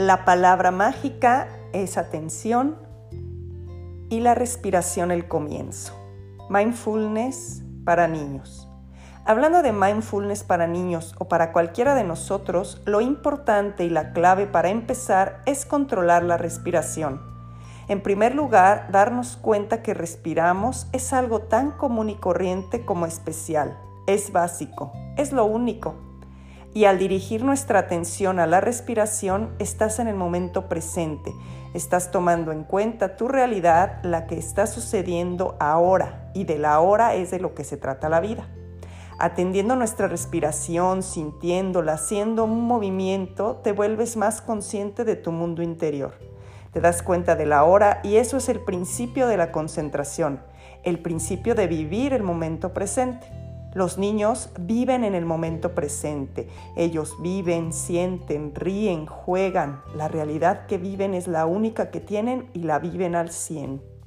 La palabra mágica es atención y la respiración el comienzo. Mindfulness para niños. Hablando de mindfulness para niños o para cualquiera de nosotros, lo importante y la clave para empezar es controlar la respiración. En primer lugar, darnos cuenta que respiramos es algo tan común y corriente como especial. Es básico, es lo único. Y al dirigir nuestra atención a la respiración, estás en el momento presente. Estás tomando en cuenta tu realidad, la que está sucediendo ahora. Y de la hora es de lo que se trata la vida. Atendiendo nuestra respiración, sintiéndola, haciendo un movimiento, te vuelves más consciente de tu mundo interior. Te das cuenta de la hora y eso es el principio de la concentración, el principio de vivir el momento presente. Los niños viven en el momento presente. Ellos viven, sienten, ríen, juegan. La realidad que viven es la única que tienen y la viven al 100.